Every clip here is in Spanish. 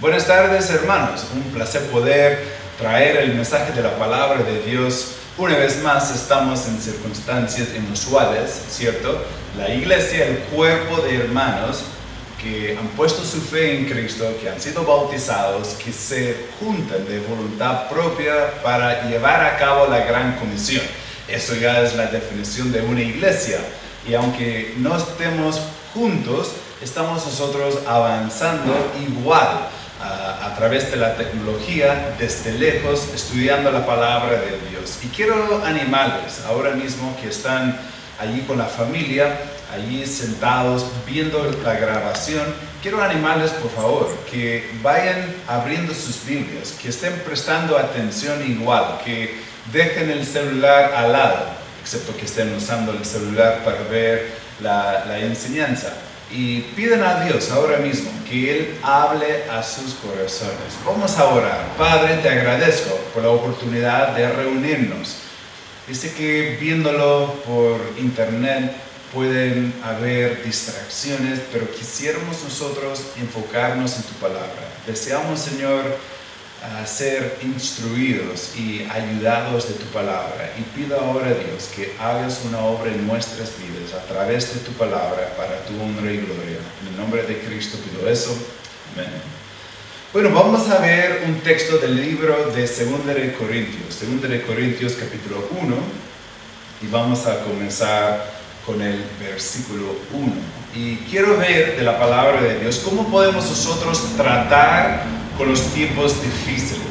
Buenas tardes hermanos, un placer poder traer el mensaje de la palabra de Dios. Una vez más estamos en circunstancias inusuales, ¿cierto? La iglesia, el cuerpo de hermanos que han puesto su fe en Cristo, que han sido bautizados, que se juntan de voluntad propia para llevar a cabo la gran comisión. Eso ya es la definición de una iglesia. Y aunque no estemos juntos, estamos nosotros avanzando igual a, través de la tecnología, desde lejos, estudiando la palabra de Dios. Y quiero animarles ahora mismo que están allí con la familia, allí sentados viendo la grabación, quiero animarles por favor que vayan abriendo sus Biblias, que estén prestando atención igual, que dejen el celular al lado, excepto que estén usando el celular para ver la, la enseñanza y piden a Dios ahora mismo que Él hable a sus corazones. Vamos a orar. Padre, te agradezco por la oportunidad de reunirnos. Dice que viéndolo por internet pueden haber distracciones, pero quisiéramos nosotros enfocarnos en tu palabra. Deseamos, Señor, a ser instruidos y ayudados de tu palabra. Y pido ahora, Dios, que hagas una obra en nuestras vidas a través de tu palabra para tu honra y gloria. En el nombre de Cristo pido eso. Amén. Bueno, vamos a ver un texto del libro de 2 de Corintios, 2 de Corintios capítulo 1, y vamos a comenzar con el versículo 1. Y quiero ver de la palabra de Dios cómo podemos nosotros tratar con los tiempos difíciles.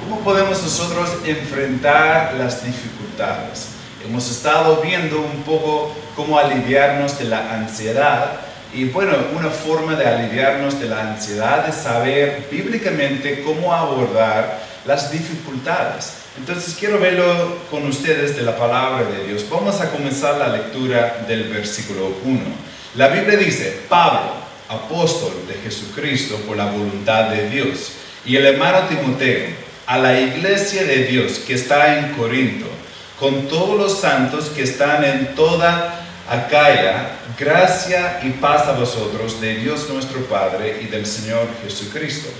¿Cómo podemos nosotros enfrentar las dificultades? Hemos estado viendo un poco cómo aliviarnos de la ansiedad y bueno, una forma de aliviarnos de la ansiedad es saber bíblicamente cómo abordar las dificultades. Entonces quiero verlo con ustedes de la palabra de Dios. Vamos a comenzar la lectura del versículo 1. La Biblia dice, Pablo, apóstol de Jesucristo por la voluntad de Dios. Y el hermano Timoteo, a la iglesia de Dios que está en Corinto, con todos los santos que están en toda Acaya, gracia y paz a vosotros de Dios nuestro Padre y del Señor Jesucristo.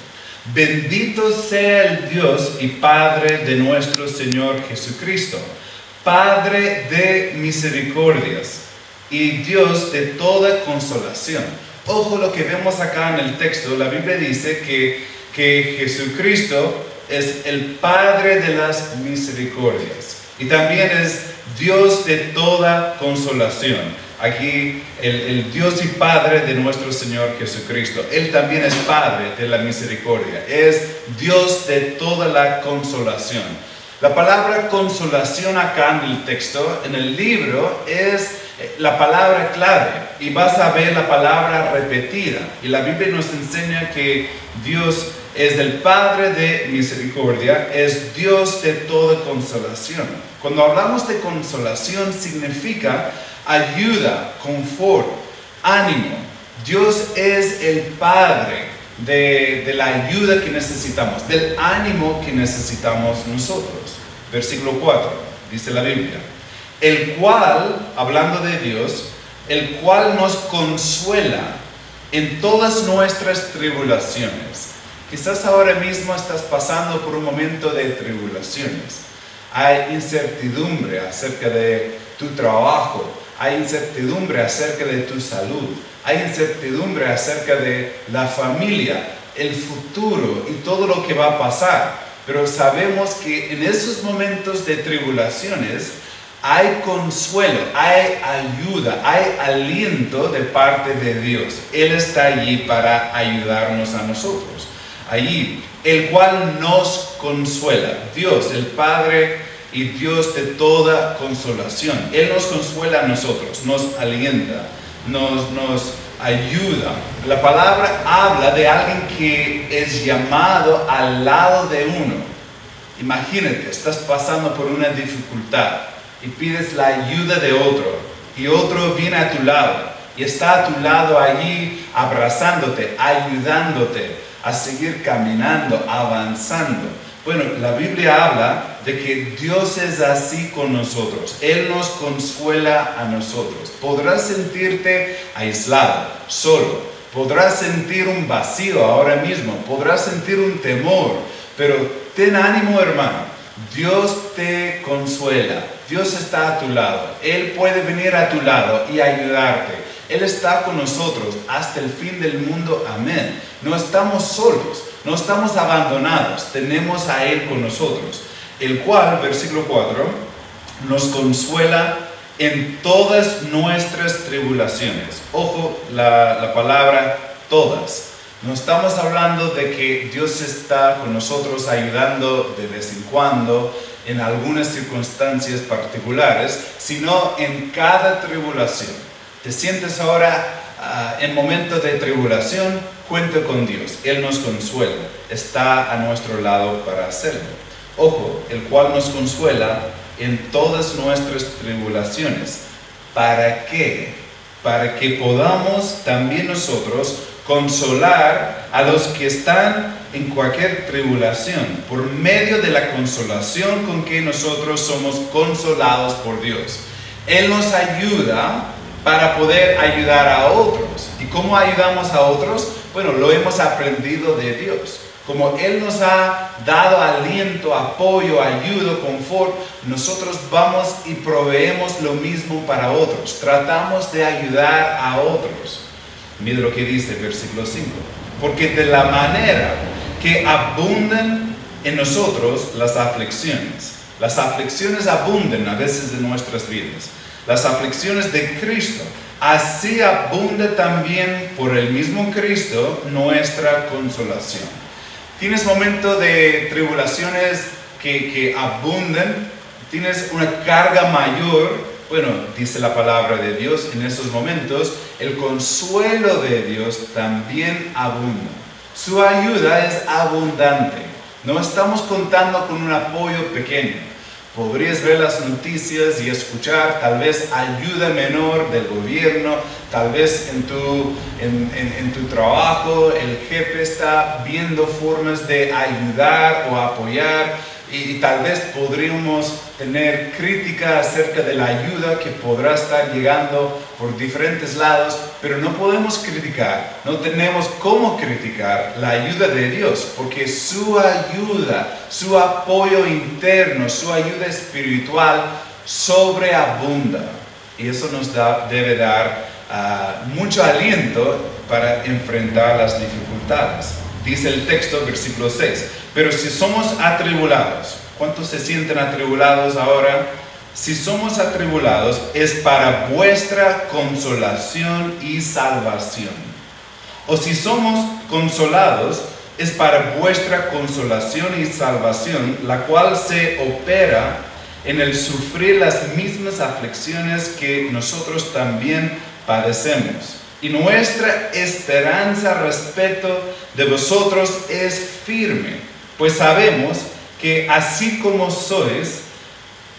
Bendito sea el Dios y Padre de nuestro Señor Jesucristo, Padre de misericordias y Dios de toda consolación Ojo lo que vemos acá en el texto, la Biblia dice que, que Jesucristo es el Padre de las misericordias y también es Dios de toda consolación. Aquí el, el, Dios y Padre de nuestro Señor Jesucristo. Él también es Padre de la misericordia. Es Dios de toda la consolación. La palabra consolación acá en el texto, en el libro, es la palabra clave y vas a ver la palabra repetida. Y la Biblia nos enseña que Dios es el Padre de misericordia, es Dios de toda consolación. Cuando hablamos de consolación significa ayuda, confort, ánimo. Dios es el Padre de, de, la ayuda que necesitamos, del ánimo que necesitamos nosotros. Versículo 4, dice la Biblia el cual, hablando de Dios, el cual nos consuela en todas nuestras tribulaciones. Quizás ahora mismo estás pasando por un momento de tribulaciones. Hay incertidumbre acerca de tu trabajo, hay incertidumbre acerca de tu salud, hay incertidumbre acerca de la familia, el futuro y todo lo que va a pasar. Pero sabemos que en esos momentos de tribulaciones hay consuelo, hay ayuda, hay aliento de parte de Dios. Él está allí para ayudarnos a nosotros. Allí, el cual nos consuela. Dios, el Padre y Dios de toda consolación. Él nos consuela a nosotros, nos alienta, nos, nos ayuda. La palabra habla de alguien que es llamado al lado de uno. Imagínate, estás pasando por una dificultad y pides la ayuda de otro y otro viene a tu lado y está a tu lado allí abrazándote, ayudándote a seguir caminando, avanzando. Bueno, la Biblia habla de que Dios es así con nosotros. Él nos consuela a nosotros. Podrás sentirte aislado, solo, podrás sentir un vacío ahora mismo, podrás sentir un temor, pero ten ánimo hermano, Dios te consuela, Dios está a tu lado, Él puede venir a tu lado y ayudarte. Él está con nosotros hasta el fin del mundo, amén. No estamos solos, no estamos abandonados, tenemos a Él con nosotros, el cual, versículo 4, nos consuela en todas nuestras tribulaciones. Ojo la, la palabra todas. No estamos hablando de que Dios está con nosotros ayudando de vez en cuando en algunas circunstancias particulares, sino en cada tribulación. Te sientes ahora ah, en momento de tribulación, cuenta con Dios. Él nos consuela, está a nuestro lado para hacerlo. Ojo, el cual nos consuela en todas nuestras tribulaciones. ¿Para qué? Para que podamos también nosotros consolar a los que están en cualquier tribulación por medio de la consolación con que nosotros somos consolados por Dios. Él nos ayuda para poder ayudar a otros. ¿Y cómo ayudamos a otros? Bueno, lo hemos aprendido de Dios. Como Él nos ha dado aliento, apoyo, ayuda, confort, nosotros vamos y proveemos lo mismo para otros. Tratamos de ayudar a otros. Mira lo que dice el versículo 5. Porque de la manera que abundan en nosotros las aflicciones, las aflicciones abundan a veces en nuestras vidas, las aflicciones de Cristo, así abunda también por el mismo Cristo nuestra consolación. Tienes momentos de tribulaciones que, que abundan, tienes una carga mayor bueno, dice la palabra de Dios en esos momentos, el consuelo de Dios también abunda. Su ayuda es abundante. No estamos contando con un apoyo pequeño. Podrías ver las noticias y escuchar tal vez ayuda menor del gobierno, tal vez en tu, en tu trabajo el jefe está viendo formas de ayudar o apoyar y, tal vez podríamos tener crítica acerca de la ayuda que podrá estar llegando por diferentes lados, pero no podemos criticar, no tenemos cómo criticar la ayuda de Dios, porque su ayuda, su apoyo interno, su ayuda espiritual sobreabunda. Y eso nos debe dar ah, mucho aliento para enfrentar las dificultades. Dice el texto, versículo 6. Pero si somos atribulados, ¿cuántos se sienten atribulados ahora? Si somos atribulados es para vuestra consolación y salvación. O si somos consolados es para vuestra consolación y salvación, la cual se opera en el sufrir las mismas aflicciones que nosotros también padecemos. Y nuestra esperanza respecto de vosotros es firme pues sabemos que así como sois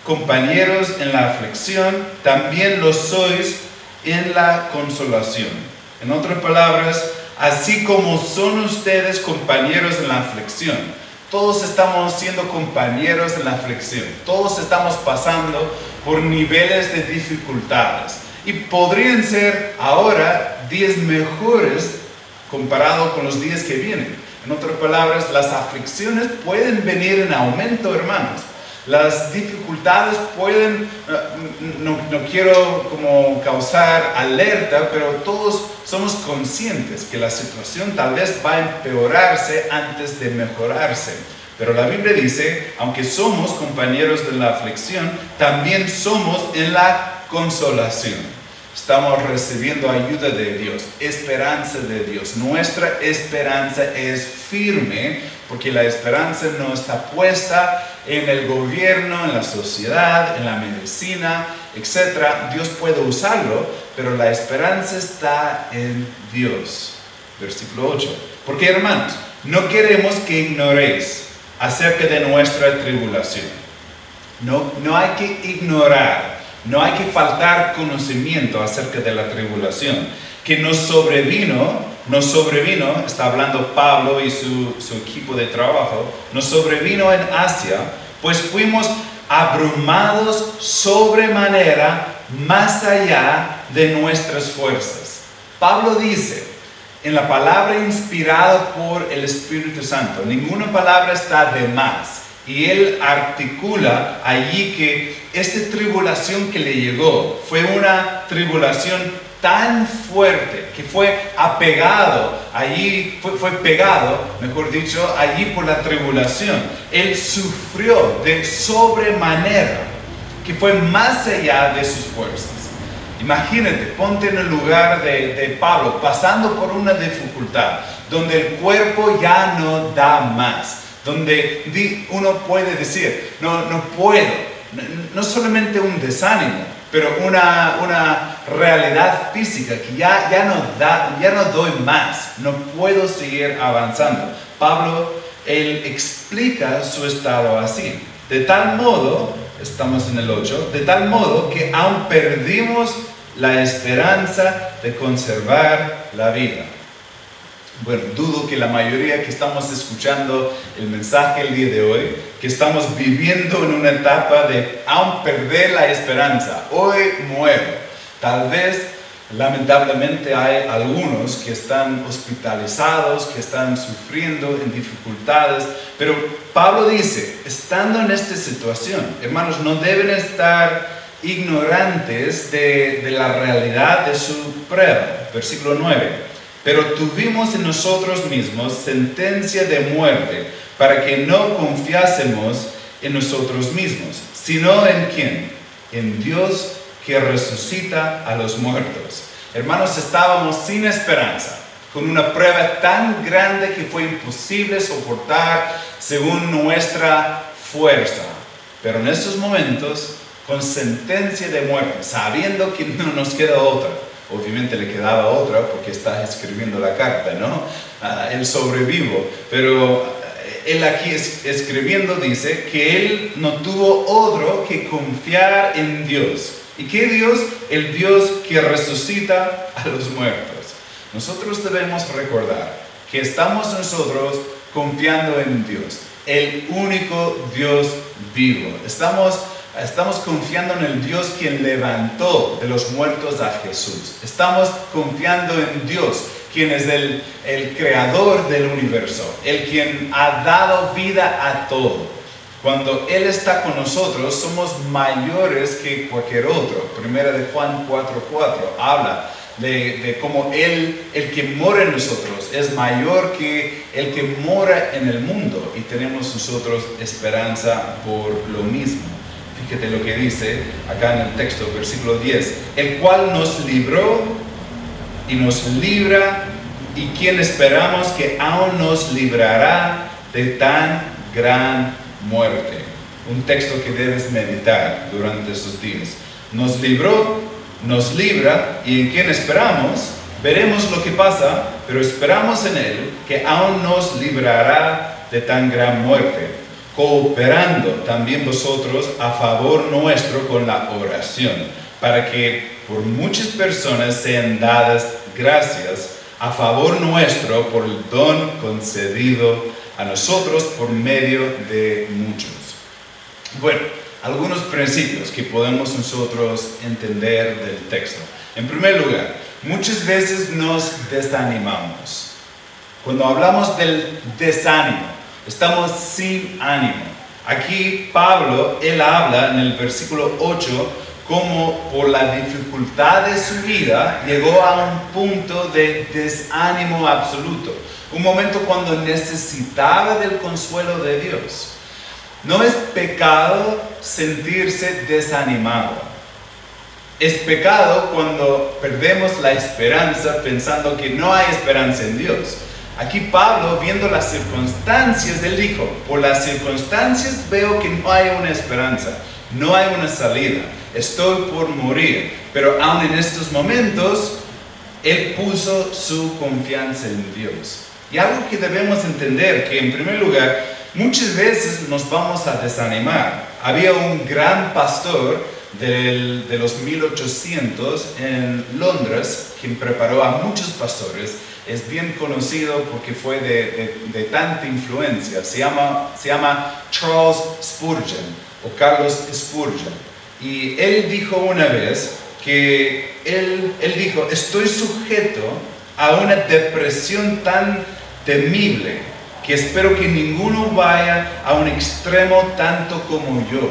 compañeros en la aflicción, también lo sois en la consolación. En otras palabras, así como son ustedes compañeros en la aflicción, todos estamos siendo compañeros en la aflicción, todos estamos pasando por niveles de dificultades y podrían ser ahora días mejores comparado con los días que vienen. En otras palabras, las aflicciones pueden venir en aumento, hermanos. Las dificultades pueden, eh, no, quiero como causar alerta, pero todos somos conscientes que la situación tal vez va a empeorarse antes de mejorarse. Pero la Biblia dice, aunque somos compañeros de la aflicción, también somos en la consolación. Estamos recibiendo ayuda de Dios, esperanza de Dios. Nuestra esperanza es firme porque la esperanza no está puesta en el gobierno, en la sociedad, en la medicina, etc. Dios puede usarlo, pero la esperanza está en Dios. Versículo 8. Porque hermanos, no queremos que ignoréis acerca de nuestra tribulación. No, no hay que ignorar no hay que faltar conocimiento acerca de la tribulación, que nos sobrevino, nos sobrevino, está hablando Pablo y su, su equipo de trabajo, nos sobrevino en Asia, pues fuimos abrumados sobremanera más allá de nuestras fuerzas. Pablo dice, en la palabra inspirada por el Espíritu Santo. Ninguna palabra está de más. Y él articula allí que esta tribulación que le llegó fue una tribulación tan fuerte que fue apegado allí, fue, pegado, mejor dicho, allí por la tribulación. Él sufrió de sobremanera, que fue más allá de sus fuerzas. Imagínate, ponte en el lugar de, Pablo, pasando por una dificultad, donde el cuerpo ya no da más, donde uno puede decir, no, no puedo, no, solamente un desánimo, pero una, una realidad física que ya, ya, no da, ya no doy más, no puedo seguir avanzando. Pablo, él explica su estado así. De tal modo, estamos en el 8, de tal modo que aún perdimos la esperanza de conservar la vida. Bueno, dudo que la mayoría que estamos escuchando el mensaje el día de hoy, que estamos viviendo en una etapa de aún perder la esperanza, hoy muero. Tal vez, lamentablemente, hay algunos que están hospitalizados, que están sufriendo en dificultades, pero Pablo dice, estando en esta situación, hermanos, no deben estar ignorantes de, la realidad de su prueba. Versículo 9. Pero tuvimos en nosotros mismos sentencia de muerte para que no confiásemos en nosotros mismos, sino en quién? En Dios que resucita a los muertos. Hermanos, estábamos sin esperanza, con una prueba tan grande que fue imposible soportar según nuestra fuerza. Pero en estos momentos con sentencia de muerte, sabiendo que no nos queda otra. Obviamente le quedaba otra porque está escribiendo la carta, ¿no? Ah, el sobrevivo. Pero eh, él aquí escribiendo dice que él no tuvo otro que confiar en Dios. ¿Y qué Dios? El Dios que resucita a los muertos. Nosotros debemos recordar que estamos nosotros confiando en Dios, el único Dios vivo. Estamos Estamos confiando en el Dios quien levantó de los muertos a Jesús. Estamos confiando en Dios, quien es el, el creador del universo, el quien ha dado vida a todo. Cuando Él está con nosotros, somos mayores que cualquier otro. Primera de Juan 4:4 habla de, de, cómo Él, el que mora en nosotros, es mayor que el que mora en el mundo y tenemos nosotros esperanza por lo mismo. Fíjate lo que dice acá en el texto, versículo 10, el cual nos libró y nos libra y quien esperamos que aún nos librará de tan gran muerte. Un texto que debes meditar durante esos días. Nos libró, nos libra y en quien esperamos, veremos lo que pasa, pero esperamos en Él que aún nos librará de tan gran muerte cooperando también vosotros a favor nuestro con la oración, para que por muchas personas sean dadas gracias a favor nuestro por el don concedido a nosotros por medio de muchos. Bueno, algunos principios que podemos nosotros entender del texto. En primer lugar, muchas veces nos desanimamos. Cuando hablamos del desánimo, Estamos sin ánimo. Aquí Pablo, él habla en el versículo 8 como por la dificultad de su vida llegó a un punto de desánimo absoluto. Un momento cuando necesitaba del consuelo de Dios. No es pecado sentirse desanimado. Es pecado cuando perdemos la esperanza pensando que no hay esperanza en Dios. Aquí Pablo, viendo las circunstancias, él dijo, por las circunstancias veo que no hay una esperanza, no hay una salida, estoy por morir, pero aún en estos momentos, él puso su confianza en Dios. Y algo que debemos entender, que en primer lugar, muchas veces nos vamos a desanimar. Había un gran pastor de los 1800 en Londres, quien preparó a muchos pastores, es bien conocido porque fue de, tanta influencia. Se llama, se llama Charles Spurgeon o Carlos Spurgeon. Y él dijo una vez que él, él dijo, estoy sujeto a una depresión tan temible que espero que ninguno vaya a un extremo tanto como yo.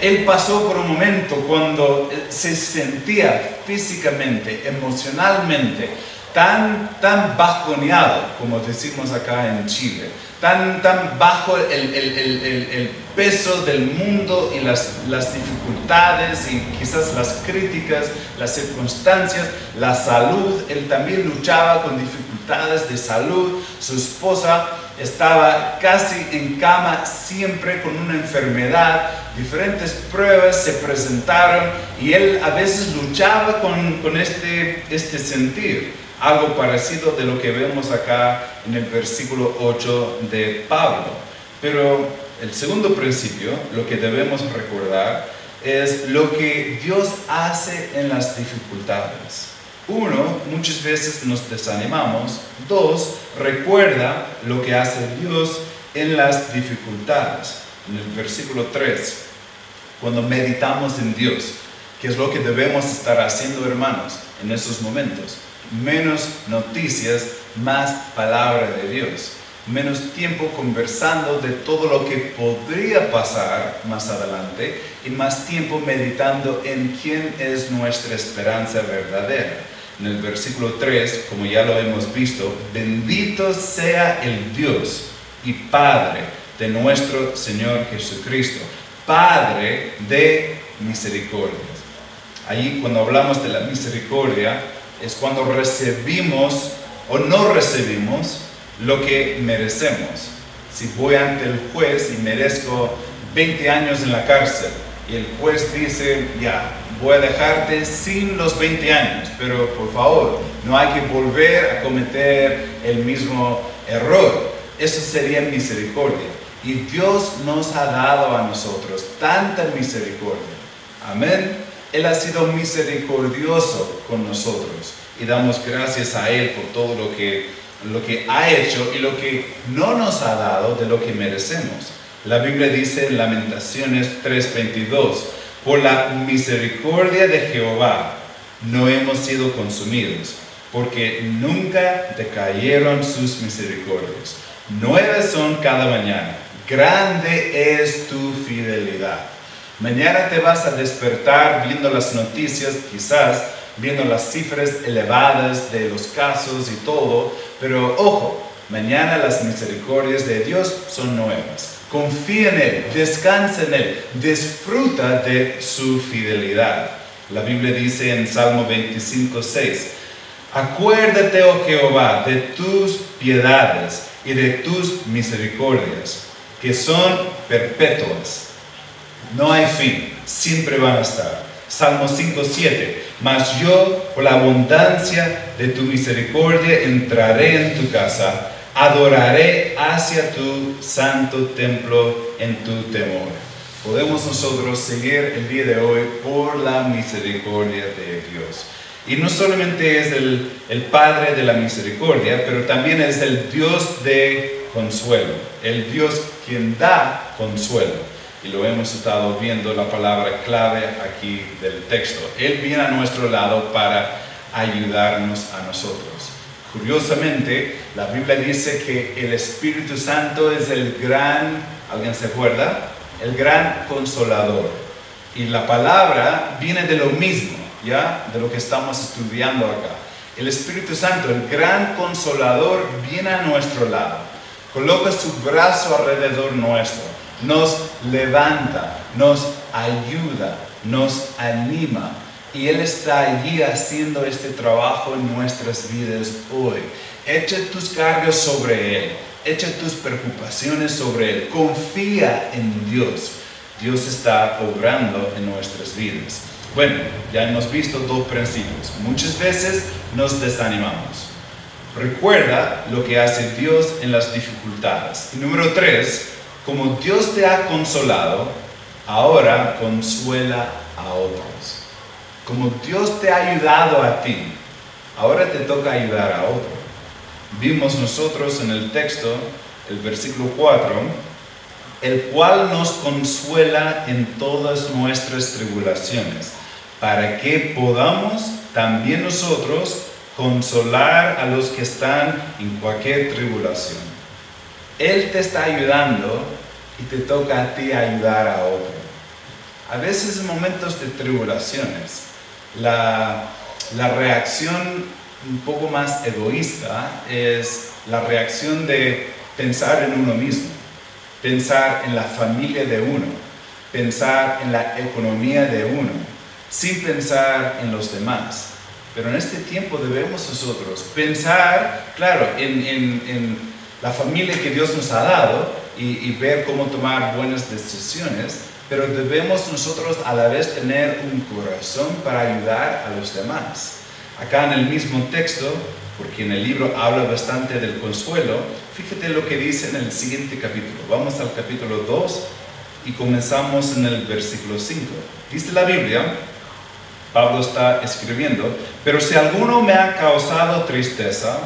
Él pasó por un momento cuando se sentía físicamente, emocionalmente, tan, tan bajoneado, como decimos acá en Chile, tan, tan bajo el, el, el, el peso del mundo y las, las, dificultades y quizás las críticas, las circunstancias, la salud, él también luchaba con dificultades de salud, su esposa estaba casi en cama siempre con una enfermedad, diferentes pruebas se presentaron y él a veces luchaba con, con este, este sentir algo parecido de lo que vemos acá en el versículo 8 de Pablo. Pero el segundo principio, lo que debemos recordar, es lo que Dios hace en las dificultades. Uno, muchas veces nos desanimamos. Dos, recuerda lo que hace Dios en las dificultades. En el versículo 3, cuando meditamos en Dios, ¿qué es lo que debemos estar haciendo, hermanos, en esos momentos? Menos noticias, más palabra de Dios, menos tiempo conversando de todo lo que podría pasar más adelante y más tiempo meditando en quién es nuestra esperanza verdadera. En el versículo 3, como ya lo hemos visto, bendito sea el Dios y Padre de nuestro Señor Jesucristo, Padre de misericordia. Ahí cuando hablamos de la misericordia, es cuando recibimos o no recibimos lo que merecemos. Si voy ante el juez y merezco 20 años en la cárcel y el juez dice, ya, voy a dejarte sin los 20 años, pero por favor, no hay que volver a cometer el mismo error. Eso sería misericordia. Y Dios nos ha dado a nosotros tanta misericordia. Amén. Él ha sido misericordioso con nosotros y damos gracias a Él por todo lo que, lo que ha hecho y lo que no nos ha dado de lo que merecemos. La Biblia dice en Lamentaciones 3:22, por la misericordia de Jehová no hemos sido consumidos, porque nunca decayeron sus misericordias. Nuevas son cada mañana, grande es tu fidelidad. Mañana te vas a despertar viendo las noticias, quizás viendo las cifras elevadas de los casos y todo, pero ojo, mañana las misericordias de Dios son nuevas. Confía en Él, descansa en Él, disfruta de su fidelidad. La Biblia dice en Salmo 25, 6, Acuérdate, oh Jehová, de tus piedades y de tus misericordias, que son perpetuas no hay fin, siempre van a estar. Salmo 5, 7. Mas yo, por la abundancia de tu misericordia, entraré en tu casa, adoraré hacia tu santo templo en tu temor. Podemos nosotros seguir el día de hoy por la misericordia de Dios. Y no solamente es el, el Padre de la misericordia, pero también es el Dios de consuelo, el Dios quien da consuelo y lo hemos estado viendo la palabra clave aquí del texto. Él viene a nuestro lado para ayudarnos a nosotros. Curiosamente, la Biblia dice que el Espíritu Santo es el gran, ¿alguien se acuerda? El gran consolador. Y la palabra viene de lo mismo, ¿ya? De lo que estamos estudiando acá. El Espíritu Santo, el gran consolador, viene a nuestro lado. Coloca su brazo alrededor nuestro nos levanta, nos ayuda, nos anima. Y Él está allí haciendo este trabajo en nuestras vidas hoy. Echa tus cargas sobre Él, echa tus preocupaciones sobre Él, confía en Dios. Dios está obrando en nuestras vidas. Bueno, ya hemos visto dos principios. Muchas veces nos desanimamos. Recuerda lo que hace Dios en las dificultades. Y número tres, como Dios te ha consolado, ahora consuela a otros. Como Dios te ha ayudado a ti, ahora te toca ayudar a otros. Vimos nosotros en el texto, el versículo 4, el cual nos consuela en todas nuestras tribulaciones, para que podamos también nosotros consolar a los que están en cualquier tribulación. Él te está ayudando y te toca a ti ayudar a otro. A veces en momentos de tribulaciones, la, la reacción un poco más egoísta es la reacción de pensar en uno mismo, pensar en la familia de uno, pensar en la economía de uno, sin pensar en los demás. Pero en este tiempo debemos nosotros pensar, claro, en, la familia que Dios nos ha dado y, ver cómo tomar buenas decisiones, pero debemos nosotros a la vez tener un corazón para ayudar a los demás. Acá en el mismo texto, porque en el libro habla bastante del consuelo, fíjate lo que dice en el siguiente capítulo. Vamos al capítulo 2 y comenzamos en el versículo 5. Dice la Biblia, Pablo está escribiendo, pero si alguno me ha causado tristeza,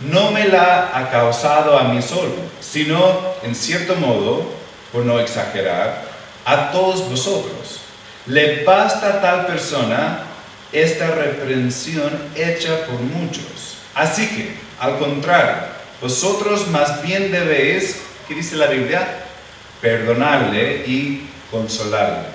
no me la ha causado a mí solo, sino, en cierto modo, por no exagerar, a todos vosotros. Le basta a tal persona esta reprensión hecha por muchos. Así que, al contrario, vosotros más bien debéis, ¿qué dice la Biblia? Perdonarle y consolarle.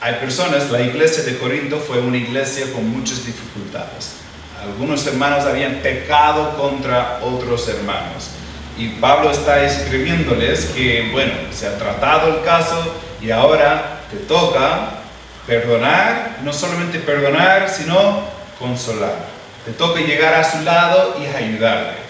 Hay personas, la iglesia de Corinto fue una iglesia con muchas dificultades. Algunos hermanos habían pecado contra otros hermanos. Y Pablo está escribiéndoles que, bueno, se ha tratado el caso y ahora te toca perdonar, no solamente perdonar, sino consolar. Te toca llegar a su lado y ayudarle.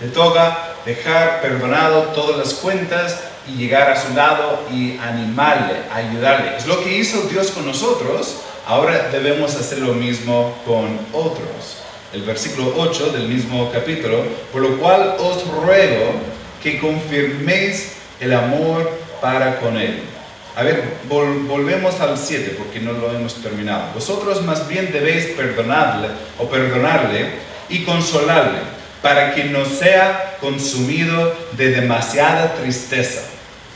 Te toca dejar perdonado todas las cuentas y llegar a su lado y animarle, ayudarle. Es lo que hizo Dios con nosotros, ahora debemos hacer lo mismo con otros. El versículo 8 del mismo capítulo, por lo cual os ruego que confirméis el amor para con él. A ver, volvemos al 7 porque no lo hemos terminado. Vosotros más bien debéis perdonarle o perdonarle y consolarle para que no sea consumido de demasiada tristeza.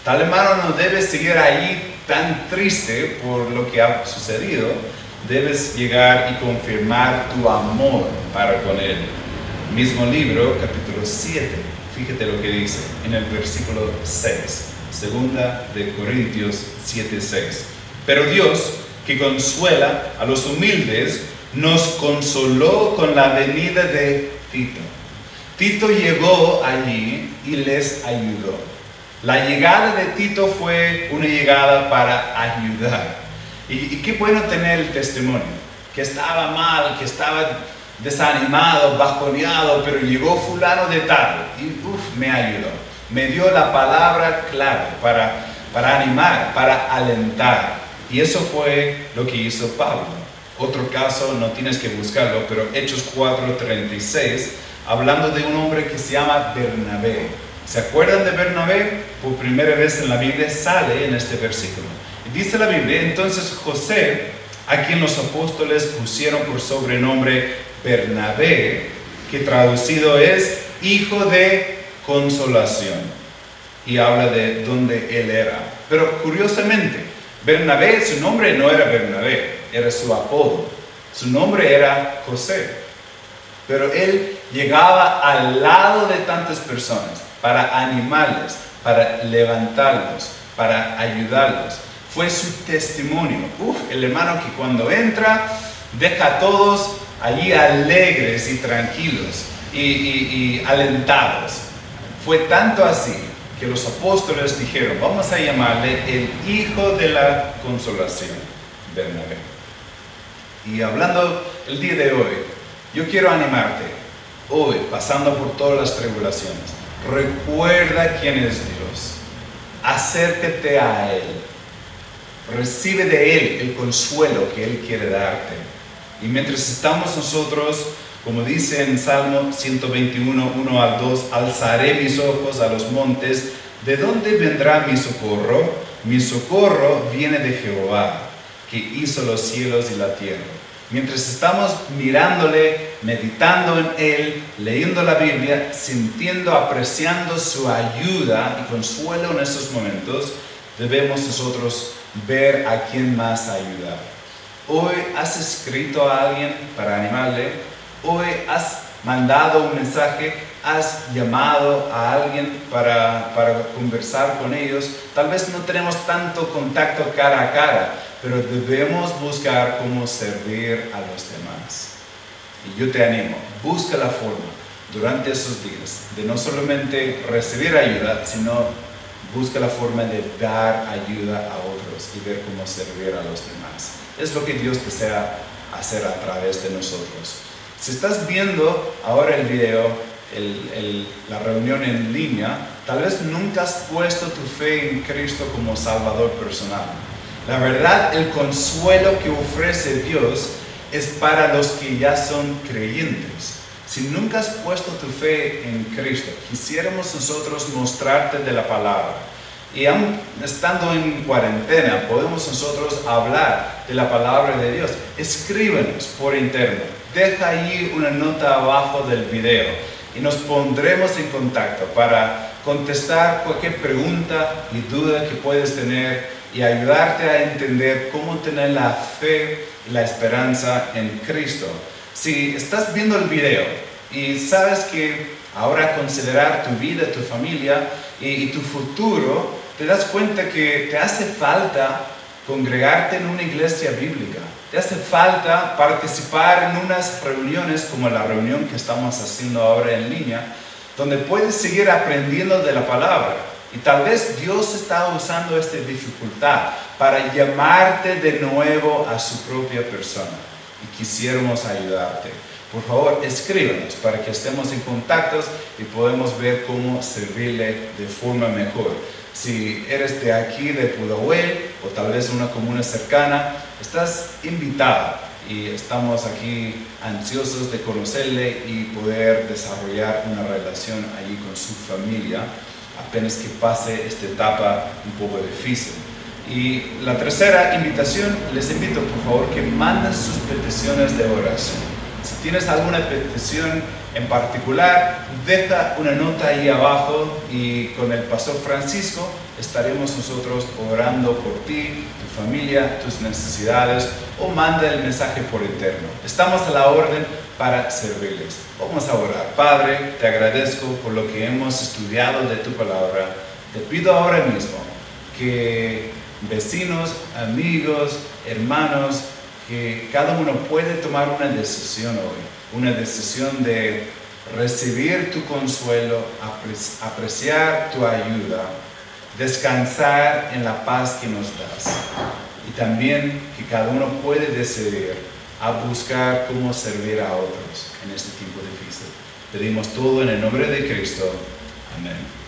Tal hermano no debe seguir ahí tan triste por lo que ha sucedido. Debes llegar y confirmar tu amor para con él. Mismo libro, capítulo 7. Fíjate lo que dice en el versículo 6. Segunda de Corintios 7:6. Pero Dios, que consuela a los humildes, nos consoló con la venida de Tito. Tito llegó allí y les ayudó. La llegada de Tito fue una llegada para ayudar. Y, qué bueno tener el testimonio, que estaba mal, que estaba desanimado, bajoneado, pero llegó fulano de tal y uf, me ayudó. Me dio la palabra clave para, para animar, para alentar. Y eso fue lo que hizo Pablo. Otro caso, no tienes que buscarlo, pero Hechos 4:36, hablando de un hombre que se llama Bernabé. ¿Se acuerdan de Bernabé? Por primera vez en la Biblia sale en este versículo. Dice la Biblia, entonces José, a quien los apóstoles pusieron por sobrenombre Bernabé, que traducido es hijo de consolación. Y habla de dónde él era. Pero curiosamente, Bernabé, su nombre no era Bernabé, era su apodo. Su nombre era José. Pero él llegaba al lado de tantas personas para animarles, para levantarlos, para ayudarlos. Fue su testimonio. Uf, el hermano que cuando entra deja a todos allí alegres y tranquilos y, alentados. Fue tanto así que los apóstoles dijeron, vamos a llamarle el Hijo de la Consolación, Bernabé. Y hablando el día de hoy, yo quiero animarte, hoy, pasando por todas las tribulaciones, recuerda quién es Dios, acércate a Él, recibe de Él el consuelo que Él quiere darte. Y mientras estamos nosotros como dice en Salmo 121, 1 al 2, alzaré mis ojos a los montes, ¿de dónde vendrá mi socorro? Mi socorro viene de Jehová, que hizo los cielos y la tierra. Mientras estamos mirándole, meditando en Él, leyendo la Biblia, sintiendo, apreciando su ayuda y consuelo en estos momentos, debemos nosotros ver a quién más ayudar. Hoy has escrito a alguien para animarle, Hoy has mandado un mensaje, has llamado a alguien para, para conversar con ellos. Tal vez no tenemos tanto contacto cara a cara, pero debemos buscar cómo servir a los demás. Y yo te animo, busca la forma durante esos días de no solamente recibir ayuda, sino busca la forma de dar ayuda a otros y ver cómo servir a los demás. Es lo que Dios desea hacer a través de nosotros. Si estás viendo ahora el video, la reunión en línea, tal vez nunca has puesto tu fe en Cristo como Salvador personal. La verdad, el consuelo que ofrece Dios es para los que ya son creyentes. Si nunca has puesto tu fe en Cristo, quisiéramos nosotros mostrarte de la palabra. Y aún estando en cuarentena, podemos nosotros hablar de la palabra de Dios. Escríbenos por interno. Deja ahí una nota abajo del video y nos pondremos en contacto para contestar cualquier pregunta y duda que puedes tener y ayudarte a entender cómo tener la fe y la esperanza en Cristo. Si estás viendo el video y sabes que ahora considerar tu vida, tu familia y, tu futuro, te das cuenta que te hace falta congregarte en una iglesia bíblica. Te hace falta participar en unas reuniones como la reunión que estamos haciendo ahora en línea, donde puedes seguir aprendiendo de la palabra y tal vez Dios está usando esta dificultad para llamarte de nuevo a su propia persona. Y quisiéramos ayudarte. Por favor, escríbanos para que estemos en contacto y podemos ver cómo servirle de forma mejor. Si eres de aquí, de Pudahuel, o tal vez una comuna cercana, estás invitado y estamos aquí ansiosos de conocerle y poder desarrollar una relación allí con su familia apenas que pase esta etapa un poco difícil. Y la tercera invitación, les invito por favor que manden sus peticiones de oración. Si tienes alguna petición en particular, deja una nota ahí abajo y con el pastor Francisco estaremos nosotros orando por ti, tu familia, tus necesidades o manda el mensaje por interno. Estamos a la orden para servirles. Vamos a orar. Padre, te agradezco por lo que hemos estudiado de tu palabra. Te pido ahora mismo que vecinos, amigos, hermanos, que cada uno puede tomar una decisión hoy, una decisión de recibir tu consuelo, apreciar tu ayuda, descansar en la paz que nos das. Y también que cada uno puede decidir a buscar cómo servir a otros en este tiempo difícil. Pedimos todo en el nombre de Cristo. Amén.